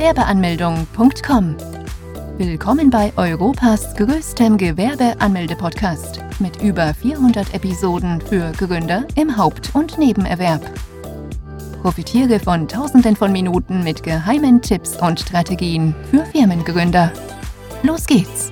Gewerbeanmeldung.com. Willkommen bei Europas größtem Gewerbeanmelde-Podcast mit über 400 Episoden für Gründer im Haupt- und Nebenerwerb. Profitiere von Tausenden von Minuten mit geheimen Tipps und Strategien für Firmengründer. Los geht's!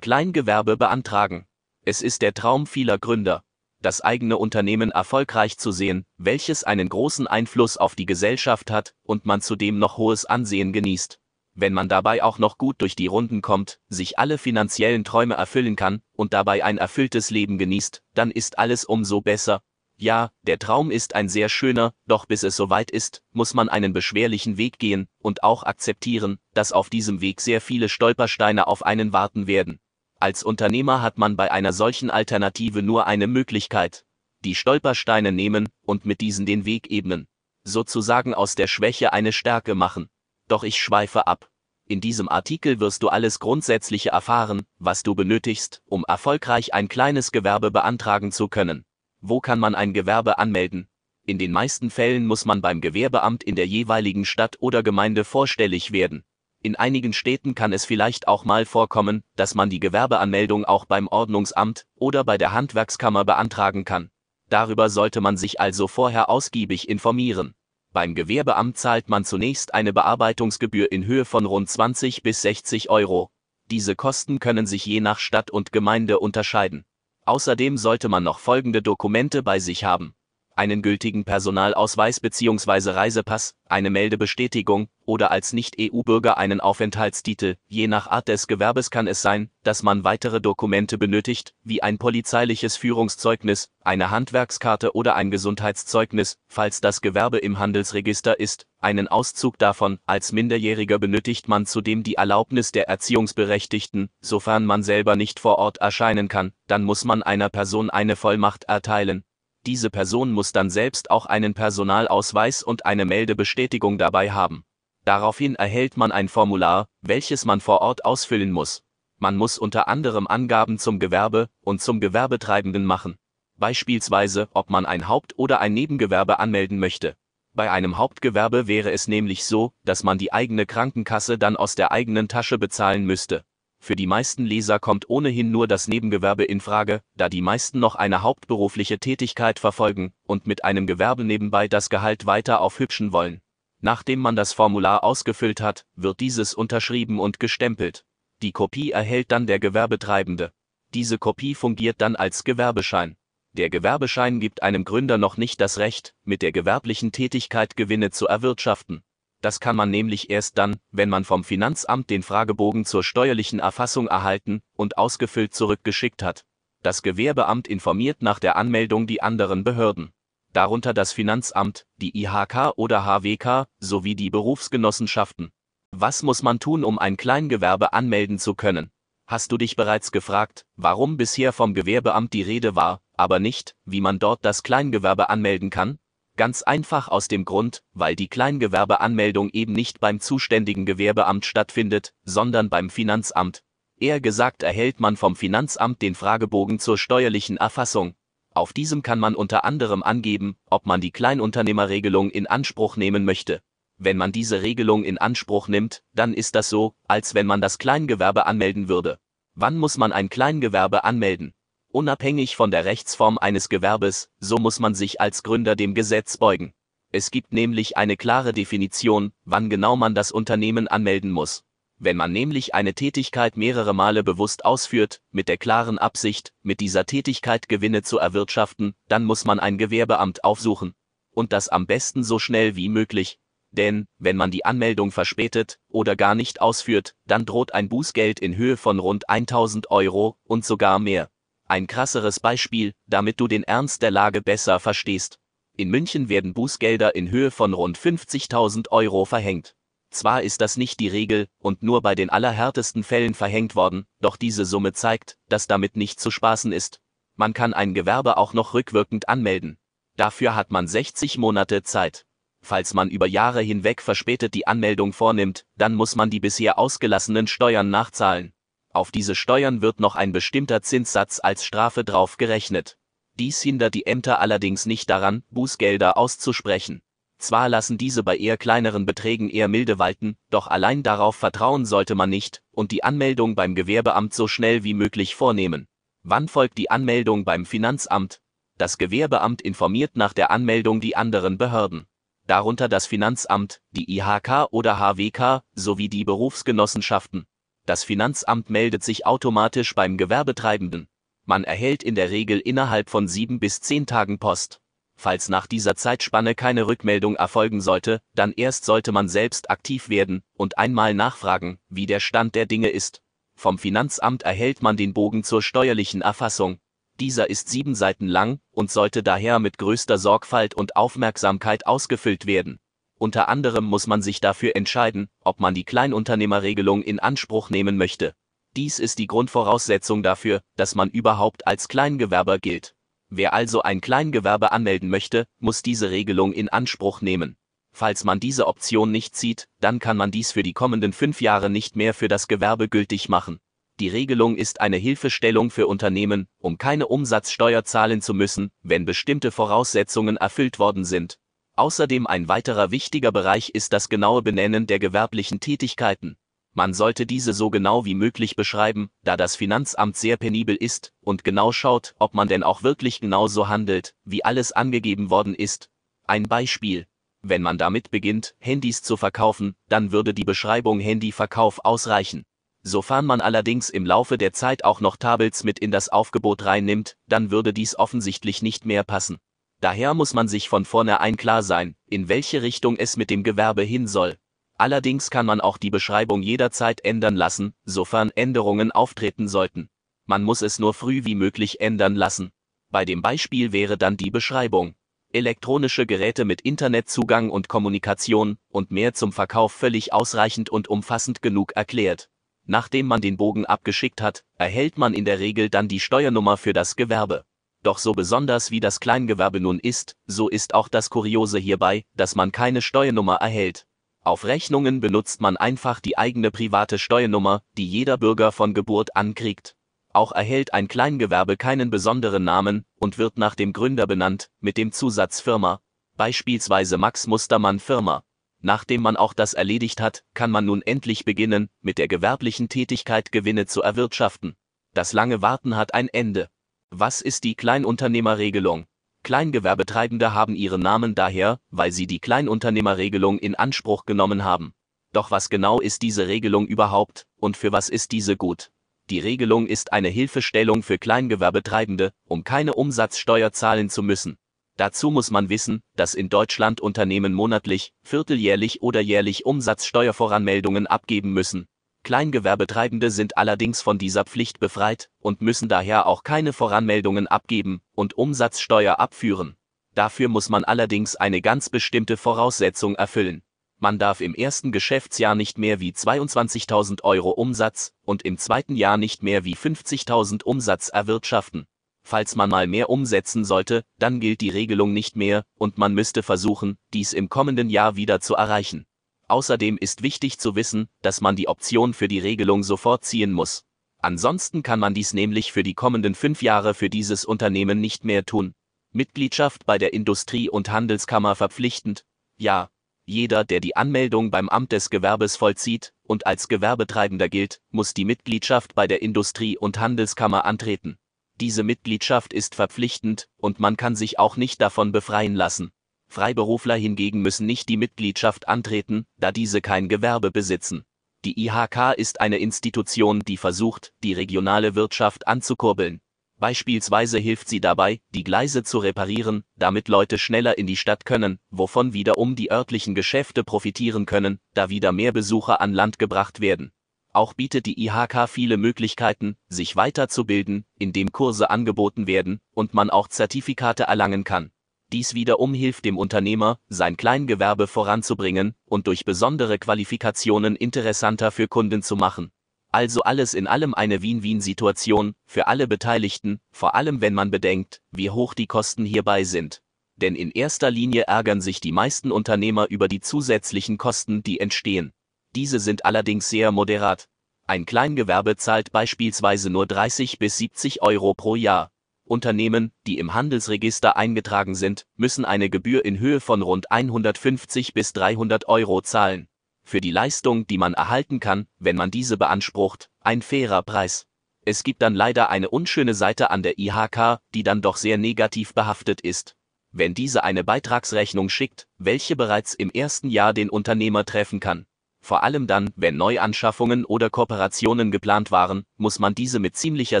Kleingewerbe beantragen. Es ist der Traum vieler Gründer das eigene Unternehmen erfolgreich zu sehen, welches einen großen Einfluss auf die Gesellschaft hat und man zudem noch hohes Ansehen genießt. Wenn man dabei auch noch gut durch die Runden kommt, sich alle finanziellen Träume erfüllen kann und dabei ein erfülltes Leben genießt, dann ist alles umso besser. Ja, der Traum ist ein sehr schöner, doch bis es soweit ist, muss man einen beschwerlichen Weg gehen und auch akzeptieren, dass auf diesem Weg sehr viele Stolpersteine auf einen warten werden. Als Unternehmer hat man bei einer solchen Alternative nur eine Möglichkeit. Die Stolpersteine nehmen und mit diesen den Weg ebnen. Sozusagen aus der Schwäche eine Stärke machen. Doch ich schweife ab. In diesem Artikel wirst du alles Grundsätzliche erfahren, was du benötigst, um erfolgreich ein kleines Gewerbe beantragen zu können. Wo kann man ein Gewerbe anmelden? In den meisten Fällen muss man beim Gewerbeamt in der jeweiligen Stadt oder Gemeinde vorstellig werden. In einigen Städten kann es vielleicht auch mal vorkommen, dass man die Gewerbeanmeldung auch beim Ordnungsamt oder bei der Handwerkskammer beantragen kann. Darüber sollte man sich also vorher ausgiebig informieren. Beim Gewerbeamt zahlt man zunächst eine Bearbeitungsgebühr in Höhe von rund 20 bis 60 Euro. Diese Kosten können sich je nach Stadt und Gemeinde unterscheiden. Außerdem sollte man noch folgende Dokumente bei sich haben einen gültigen Personalausweis bzw. Reisepass, eine Meldebestätigung oder als Nicht-EU-Bürger einen Aufenthaltstitel. Je nach Art des Gewerbes kann es sein, dass man weitere Dokumente benötigt, wie ein polizeiliches Führungszeugnis, eine Handwerkskarte oder ein Gesundheitszeugnis, falls das Gewerbe im Handelsregister ist, einen Auszug davon. Als Minderjähriger benötigt man zudem die Erlaubnis der Erziehungsberechtigten, sofern man selber nicht vor Ort erscheinen kann, dann muss man einer Person eine Vollmacht erteilen, diese Person muss dann selbst auch einen Personalausweis und eine Meldebestätigung dabei haben. Daraufhin erhält man ein Formular, welches man vor Ort ausfüllen muss. Man muss unter anderem Angaben zum Gewerbe und zum Gewerbetreibenden machen. Beispielsweise, ob man ein Haupt- oder ein Nebengewerbe anmelden möchte. Bei einem Hauptgewerbe wäre es nämlich so, dass man die eigene Krankenkasse dann aus der eigenen Tasche bezahlen müsste. Für die meisten Leser kommt ohnehin nur das Nebengewerbe in Frage, da die meisten noch eine hauptberufliche Tätigkeit verfolgen und mit einem Gewerbe nebenbei das Gehalt weiter aufhübschen wollen. Nachdem man das Formular ausgefüllt hat, wird dieses unterschrieben und gestempelt. Die Kopie erhält dann der Gewerbetreibende. Diese Kopie fungiert dann als Gewerbeschein. Der Gewerbeschein gibt einem Gründer noch nicht das Recht, mit der gewerblichen Tätigkeit Gewinne zu erwirtschaften. Das kann man nämlich erst dann, wenn man vom Finanzamt den Fragebogen zur steuerlichen Erfassung erhalten und ausgefüllt zurückgeschickt hat. Das Gewerbeamt informiert nach der Anmeldung die anderen Behörden. Darunter das Finanzamt, die IHK oder HWK sowie die Berufsgenossenschaften. Was muss man tun, um ein Kleingewerbe anmelden zu können? Hast du dich bereits gefragt, warum bisher vom Gewerbeamt die Rede war, aber nicht, wie man dort das Kleingewerbe anmelden kann? Ganz einfach aus dem Grund, weil die Kleingewerbeanmeldung eben nicht beim zuständigen Gewerbeamt stattfindet, sondern beim Finanzamt. Eher gesagt erhält man vom Finanzamt den Fragebogen zur steuerlichen Erfassung. Auf diesem kann man unter anderem angeben, ob man die Kleinunternehmerregelung in Anspruch nehmen möchte. Wenn man diese Regelung in Anspruch nimmt, dann ist das so, als wenn man das Kleingewerbe anmelden würde. Wann muss man ein Kleingewerbe anmelden? Unabhängig von der Rechtsform eines Gewerbes, so muss man sich als Gründer dem Gesetz beugen. Es gibt nämlich eine klare Definition, wann genau man das Unternehmen anmelden muss. Wenn man nämlich eine Tätigkeit mehrere Male bewusst ausführt, mit der klaren Absicht, mit dieser Tätigkeit Gewinne zu erwirtschaften, dann muss man ein Gewerbeamt aufsuchen. Und das am besten so schnell wie möglich. Denn, wenn man die Anmeldung verspätet oder gar nicht ausführt, dann droht ein Bußgeld in Höhe von rund 1000 Euro und sogar mehr. Ein krasseres Beispiel, damit du den Ernst der Lage besser verstehst. In München werden Bußgelder in Höhe von rund 50.000 Euro verhängt. Zwar ist das nicht die Regel und nur bei den allerhärtesten Fällen verhängt worden, doch diese Summe zeigt, dass damit nicht zu spaßen ist. Man kann ein Gewerbe auch noch rückwirkend anmelden. Dafür hat man 60 Monate Zeit. Falls man über Jahre hinweg verspätet die Anmeldung vornimmt, dann muss man die bisher ausgelassenen Steuern nachzahlen. Auf diese Steuern wird noch ein bestimmter Zinssatz als Strafe drauf gerechnet. Dies hindert die Ämter allerdings nicht daran, Bußgelder auszusprechen. Zwar lassen diese bei eher kleineren Beträgen eher milde walten, doch allein darauf vertrauen sollte man nicht und die Anmeldung beim Gewerbeamt so schnell wie möglich vornehmen. Wann folgt die Anmeldung beim Finanzamt? Das Gewerbeamt informiert nach der Anmeldung die anderen Behörden. Darunter das Finanzamt, die IHK oder HWK sowie die Berufsgenossenschaften. Das Finanzamt meldet sich automatisch beim Gewerbetreibenden. Man erhält in der Regel innerhalb von sieben bis zehn Tagen Post. Falls nach dieser Zeitspanne keine Rückmeldung erfolgen sollte, dann erst sollte man selbst aktiv werden und einmal nachfragen, wie der Stand der Dinge ist. Vom Finanzamt erhält man den Bogen zur steuerlichen Erfassung. Dieser ist sieben Seiten lang und sollte daher mit größter Sorgfalt und Aufmerksamkeit ausgefüllt werden. Unter anderem muss man sich dafür entscheiden, ob man die Kleinunternehmerregelung in Anspruch nehmen möchte. Dies ist die Grundvoraussetzung dafür, dass man überhaupt als Kleingewerber gilt. Wer also ein Kleingewerbe anmelden möchte, muss diese Regelung in Anspruch nehmen. Falls man diese Option nicht zieht, dann kann man dies für die kommenden fünf Jahre nicht mehr für das Gewerbe gültig machen. Die Regelung ist eine Hilfestellung für Unternehmen, um keine Umsatzsteuer zahlen zu müssen, wenn bestimmte Voraussetzungen erfüllt worden sind. Außerdem ein weiterer wichtiger Bereich ist das genaue Benennen der gewerblichen Tätigkeiten. Man sollte diese so genau wie möglich beschreiben, da das Finanzamt sehr penibel ist und genau schaut, ob man denn auch wirklich genau so handelt, wie alles angegeben worden ist. Ein Beispiel. Wenn man damit beginnt, Handys zu verkaufen, dann würde die Beschreibung Handyverkauf ausreichen. Sofern man allerdings im Laufe der Zeit auch noch Tables mit in das Aufgebot reinnimmt, dann würde dies offensichtlich nicht mehr passen. Daher muss man sich von vornherein klar sein, in welche Richtung es mit dem Gewerbe hin soll. Allerdings kann man auch die Beschreibung jederzeit ändern lassen, sofern Änderungen auftreten sollten. Man muss es nur früh wie möglich ändern lassen. Bei dem Beispiel wäre dann die Beschreibung. Elektronische Geräte mit Internetzugang und Kommunikation und mehr zum Verkauf völlig ausreichend und umfassend genug erklärt. Nachdem man den Bogen abgeschickt hat, erhält man in der Regel dann die Steuernummer für das Gewerbe. Doch so besonders wie das Kleingewerbe nun ist, so ist auch das Kuriose hierbei, dass man keine Steuernummer erhält. Auf Rechnungen benutzt man einfach die eigene private Steuernummer, die jeder Bürger von Geburt an kriegt. Auch erhält ein Kleingewerbe keinen besonderen Namen und wird nach dem Gründer benannt, mit dem Zusatz Firma, beispielsweise Max Mustermann Firma. Nachdem man auch das erledigt hat, kann man nun endlich beginnen, mit der gewerblichen Tätigkeit Gewinne zu erwirtschaften. Das lange Warten hat ein Ende. Was ist die Kleinunternehmerregelung? Kleingewerbetreibende haben ihren Namen daher, weil sie die Kleinunternehmerregelung in Anspruch genommen haben. Doch was genau ist diese Regelung überhaupt und für was ist diese gut? Die Regelung ist eine Hilfestellung für Kleingewerbetreibende, um keine Umsatzsteuer zahlen zu müssen. Dazu muss man wissen, dass in Deutschland Unternehmen monatlich, vierteljährlich oder jährlich Umsatzsteuervoranmeldungen abgeben müssen. Kleingewerbetreibende sind allerdings von dieser Pflicht befreit und müssen daher auch keine Voranmeldungen abgeben und Umsatzsteuer abführen. Dafür muss man allerdings eine ganz bestimmte Voraussetzung erfüllen. Man darf im ersten Geschäftsjahr nicht mehr wie 22.000 Euro Umsatz und im zweiten Jahr nicht mehr wie 50.000 Umsatz erwirtschaften. Falls man mal mehr umsetzen sollte, dann gilt die Regelung nicht mehr und man müsste versuchen, dies im kommenden Jahr wieder zu erreichen. Außerdem ist wichtig zu wissen, dass man die Option für die Regelung sofort ziehen muss. Ansonsten kann man dies nämlich für die kommenden fünf Jahre für dieses Unternehmen nicht mehr tun. Mitgliedschaft bei der Industrie- und Handelskammer verpflichtend? Ja. Jeder, der die Anmeldung beim Amt des Gewerbes vollzieht und als Gewerbetreibender gilt, muss die Mitgliedschaft bei der Industrie- und Handelskammer antreten. Diese Mitgliedschaft ist verpflichtend und man kann sich auch nicht davon befreien lassen. Freiberufler hingegen müssen nicht die Mitgliedschaft antreten, da diese kein Gewerbe besitzen. Die IHK ist eine Institution, die versucht, die regionale Wirtschaft anzukurbeln. Beispielsweise hilft sie dabei, die Gleise zu reparieren, damit Leute schneller in die Stadt können, wovon wiederum die örtlichen Geschäfte profitieren können, da wieder mehr Besucher an Land gebracht werden. Auch bietet die IHK viele Möglichkeiten, sich weiterzubilden, indem Kurse angeboten werden und man auch Zertifikate erlangen kann. Dies wiederum hilft dem Unternehmer, sein Kleingewerbe voranzubringen und durch besondere Qualifikationen interessanter für Kunden zu machen. Also alles in allem eine Win-Win-Situation für alle Beteiligten, vor allem wenn man bedenkt, wie hoch die Kosten hierbei sind. Denn in erster Linie ärgern sich die meisten Unternehmer über die zusätzlichen Kosten, die entstehen. Diese sind allerdings sehr moderat. Ein Kleingewerbe zahlt beispielsweise nur 30 bis 70 Euro pro Jahr. Unternehmen, die im Handelsregister eingetragen sind, müssen eine Gebühr in Höhe von rund 150 bis 300 Euro zahlen. Für die Leistung, die man erhalten kann, wenn man diese beansprucht, ein fairer Preis. Es gibt dann leider eine unschöne Seite an der IHK, die dann doch sehr negativ behaftet ist. Wenn diese eine Beitragsrechnung schickt, welche bereits im ersten Jahr den Unternehmer treffen kann. Vor allem dann, wenn Neuanschaffungen oder Kooperationen geplant waren, muss man diese mit ziemlicher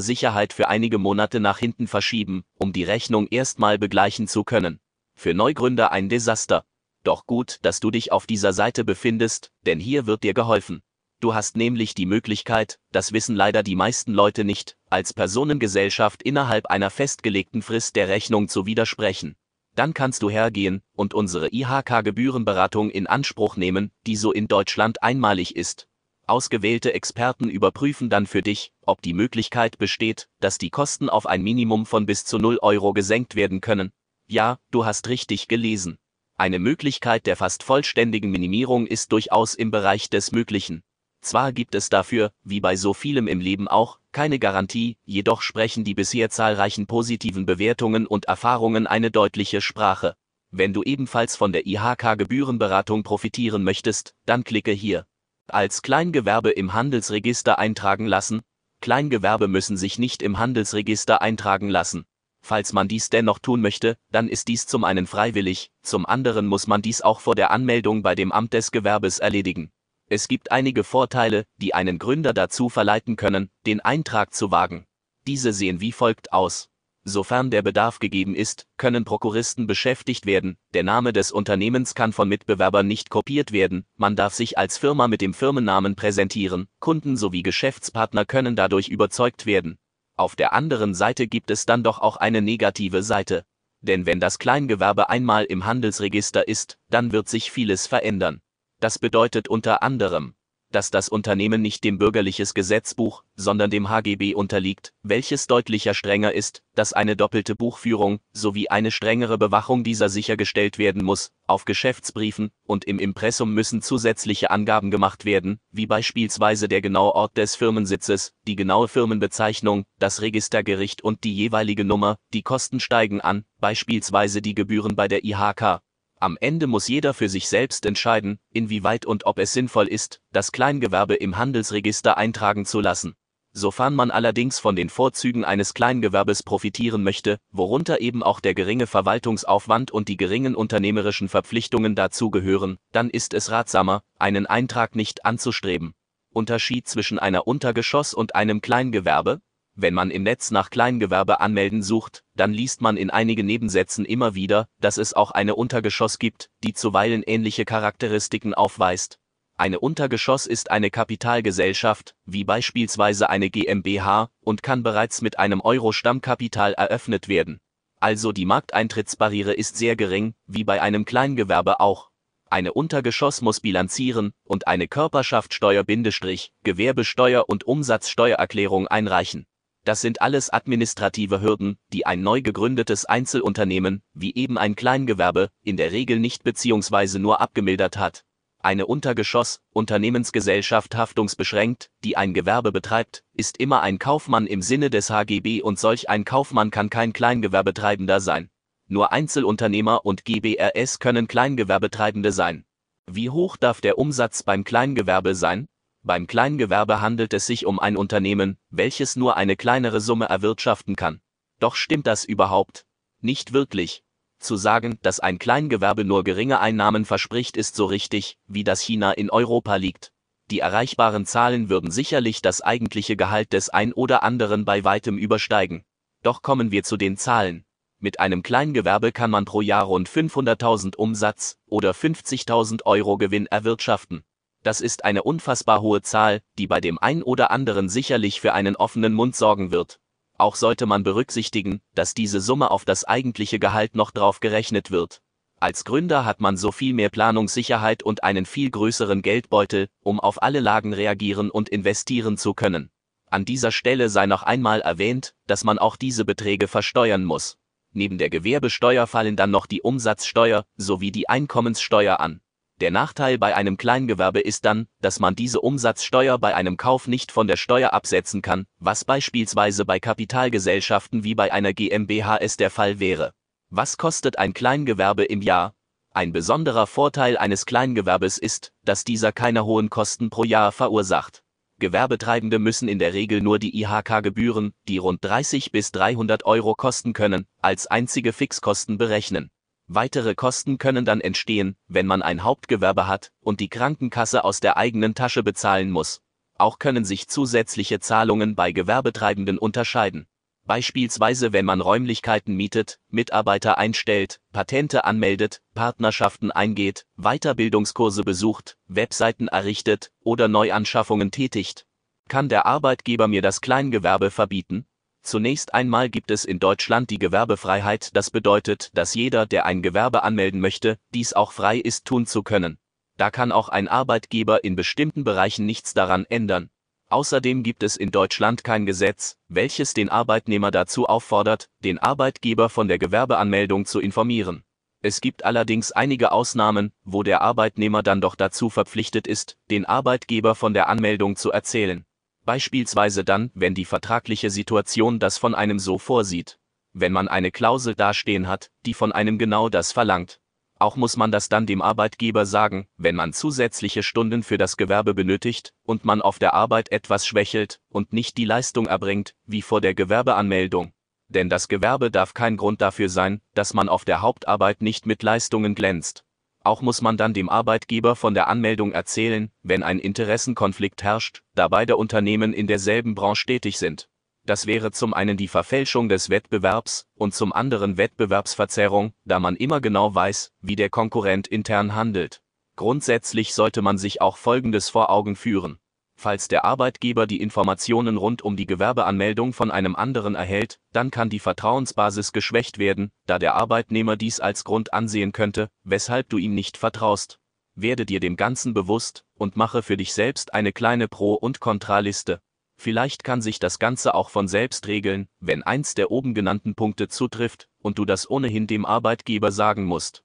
Sicherheit für einige Monate nach hinten verschieben, um die Rechnung erstmal begleichen zu können. Für Neugründer ein Desaster. Doch gut, dass du dich auf dieser Seite befindest, denn hier wird dir geholfen. Du hast nämlich die Möglichkeit, das wissen leider die meisten Leute nicht, als Personengesellschaft innerhalb einer festgelegten Frist der Rechnung zu widersprechen dann kannst du hergehen und unsere IHK-Gebührenberatung in Anspruch nehmen, die so in Deutschland einmalig ist. Ausgewählte Experten überprüfen dann für dich, ob die Möglichkeit besteht, dass die Kosten auf ein Minimum von bis zu 0 Euro gesenkt werden können. Ja, du hast richtig gelesen. Eine Möglichkeit der fast vollständigen Minimierung ist durchaus im Bereich des Möglichen. Zwar gibt es dafür, wie bei so vielem im Leben auch, keine Garantie, jedoch sprechen die bisher zahlreichen positiven Bewertungen und Erfahrungen eine deutliche Sprache. Wenn du ebenfalls von der IHK Gebührenberatung profitieren möchtest, dann klicke hier. Als Kleingewerbe im Handelsregister eintragen lassen. Kleingewerbe müssen sich nicht im Handelsregister eintragen lassen. Falls man dies dennoch tun möchte, dann ist dies zum einen freiwillig, zum anderen muss man dies auch vor der Anmeldung bei dem Amt des Gewerbes erledigen. Es gibt einige Vorteile, die einen Gründer dazu verleiten können, den Eintrag zu wagen. Diese sehen wie folgt aus. Sofern der Bedarf gegeben ist, können Prokuristen beschäftigt werden, der Name des Unternehmens kann von Mitbewerbern nicht kopiert werden, man darf sich als Firma mit dem Firmennamen präsentieren, Kunden sowie Geschäftspartner können dadurch überzeugt werden. Auf der anderen Seite gibt es dann doch auch eine negative Seite. Denn wenn das Kleingewerbe einmal im Handelsregister ist, dann wird sich vieles verändern. Das bedeutet unter anderem, dass das Unternehmen nicht dem bürgerliches Gesetzbuch, sondern dem HGB unterliegt, welches deutlicher strenger ist, dass eine doppelte Buchführung sowie eine strengere Bewachung dieser sichergestellt werden muss. Auf Geschäftsbriefen und im Impressum müssen zusätzliche Angaben gemacht werden, wie beispielsweise der genaue Ort des Firmensitzes, die genaue Firmenbezeichnung, das Registergericht und die jeweilige Nummer. Die Kosten steigen an, beispielsweise die Gebühren bei der IHK, am Ende muss jeder für sich selbst entscheiden, inwieweit und ob es sinnvoll ist, das Kleingewerbe im Handelsregister eintragen zu lassen. Sofern man allerdings von den Vorzügen eines Kleingewerbes profitieren möchte, worunter eben auch der geringe Verwaltungsaufwand und die geringen unternehmerischen Verpflichtungen dazugehören, dann ist es ratsamer, einen Eintrag nicht anzustreben. Unterschied zwischen einer Untergeschoss und einem Kleingewerbe, wenn man im Netz nach Kleingewerbe anmelden sucht, dann liest man in einigen Nebensätzen immer wieder, dass es auch eine Untergeschoss gibt, die zuweilen ähnliche Charakteristiken aufweist. Eine Untergeschoss ist eine Kapitalgesellschaft, wie beispielsweise eine GmbH, und kann bereits mit einem Euro Stammkapital eröffnet werden. Also die Markteintrittsbarriere ist sehr gering, wie bei einem Kleingewerbe auch. Eine Untergeschoss muss bilanzieren und eine Körperschaftssteuer-Gewerbesteuer und Umsatzsteuererklärung einreichen. Das sind alles administrative Hürden, die ein neu gegründetes Einzelunternehmen, wie eben ein Kleingewerbe, in der Regel nicht bzw. nur abgemildert hat. Eine Untergeschoss, Unternehmensgesellschaft haftungsbeschränkt, die ein Gewerbe betreibt, ist immer ein Kaufmann im Sinne des HGB und solch ein Kaufmann kann kein Kleingewerbetreibender sein. Nur Einzelunternehmer und GBRS können Kleingewerbetreibende sein. Wie hoch darf der Umsatz beim Kleingewerbe sein? Beim Kleingewerbe handelt es sich um ein Unternehmen, welches nur eine kleinere Summe erwirtschaften kann. Doch stimmt das überhaupt? Nicht wirklich. Zu sagen, dass ein Kleingewerbe nur geringe Einnahmen verspricht, ist so richtig, wie das China in Europa liegt. Die erreichbaren Zahlen würden sicherlich das eigentliche Gehalt des ein oder anderen bei weitem übersteigen. Doch kommen wir zu den Zahlen. Mit einem Kleingewerbe kann man pro Jahr rund 500.000 Umsatz oder 50.000 Euro Gewinn erwirtschaften. Das ist eine unfassbar hohe Zahl, die bei dem ein oder anderen sicherlich für einen offenen Mund sorgen wird. Auch sollte man berücksichtigen, dass diese Summe auf das eigentliche Gehalt noch drauf gerechnet wird. Als Gründer hat man so viel mehr Planungssicherheit und einen viel größeren Geldbeutel, um auf alle Lagen reagieren und investieren zu können. An dieser Stelle sei noch einmal erwähnt, dass man auch diese Beträge versteuern muss. Neben der Gewerbesteuer fallen dann noch die Umsatzsteuer sowie die Einkommenssteuer an. Der Nachteil bei einem Kleingewerbe ist dann, dass man diese Umsatzsteuer bei einem Kauf nicht von der Steuer absetzen kann, was beispielsweise bei Kapitalgesellschaften wie bei einer GmbH es der Fall wäre. Was kostet ein Kleingewerbe im Jahr? Ein besonderer Vorteil eines Kleingewerbes ist, dass dieser keine hohen Kosten pro Jahr verursacht. Gewerbetreibende müssen in der Regel nur die IHK-Gebühren, die rund 30 bis 300 Euro kosten können, als einzige Fixkosten berechnen. Weitere Kosten können dann entstehen, wenn man ein Hauptgewerbe hat und die Krankenkasse aus der eigenen Tasche bezahlen muss. Auch können sich zusätzliche Zahlungen bei Gewerbetreibenden unterscheiden. Beispielsweise wenn man Räumlichkeiten mietet, Mitarbeiter einstellt, Patente anmeldet, Partnerschaften eingeht, Weiterbildungskurse besucht, Webseiten errichtet oder Neuanschaffungen tätigt. Kann der Arbeitgeber mir das Kleingewerbe verbieten? Zunächst einmal gibt es in Deutschland die Gewerbefreiheit, das bedeutet, dass jeder, der ein Gewerbe anmelden möchte, dies auch frei ist tun zu können. Da kann auch ein Arbeitgeber in bestimmten Bereichen nichts daran ändern. Außerdem gibt es in Deutschland kein Gesetz, welches den Arbeitnehmer dazu auffordert, den Arbeitgeber von der Gewerbeanmeldung zu informieren. Es gibt allerdings einige Ausnahmen, wo der Arbeitnehmer dann doch dazu verpflichtet ist, den Arbeitgeber von der Anmeldung zu erzählen beispielsweise dann, wenn die vertragliche Situation das von einem so vorsieht. Wenn man eine Klausel dastehen hat, die von einem genau das verlangt. Auch muss man das dann dem Arbeitgeber sagen, wenn man zusätzliche Stunden für das Gewerbe benötigt und man auf der Arbeit etwas schwächelt und nicht die Leistung erbringt, wie vor der Gewerbeanmeldung. Denn das Gewerbe darf kein Grund dafür sein, dass man auf der Hauptarbeit nicht mit Leistungen glänzt. Auch muss man dann dem Arbeitgeber von der Anmeldung erzählen, wenn ein Interessenkonflikt herrscht, da beide Unternehmen in derselben Branche tätig sind. Das wäre zum einen die Verfälschung des Wettbewerbs und zum anderen Wettbewerbsverzerrung, da man immer genau weiß, wie der Konkurrent intern handelt. Grundsätzlich sollte man sich auch Folgendes vor Augen führen. Falls der Arbeitgeber die Informationen rund um die Gewerbeanmeldung von einem anderen erhält, dann kann die Vertrauensbasis geschwächt werden, da der Arbeitnehmer dies als Grund ansehen könnte, weshalb du ihm nicht vertraust. Werde dir dem Ganzen bewusst und mache für dich selbst eine kleine Pro- und Kontraliste. Vielleicht kann sich das Ganze auch von selbst regeln, wenn eins der oben genannten Punkte zutrifft und du das ohnehin dem Arbeitgeber sagen musst.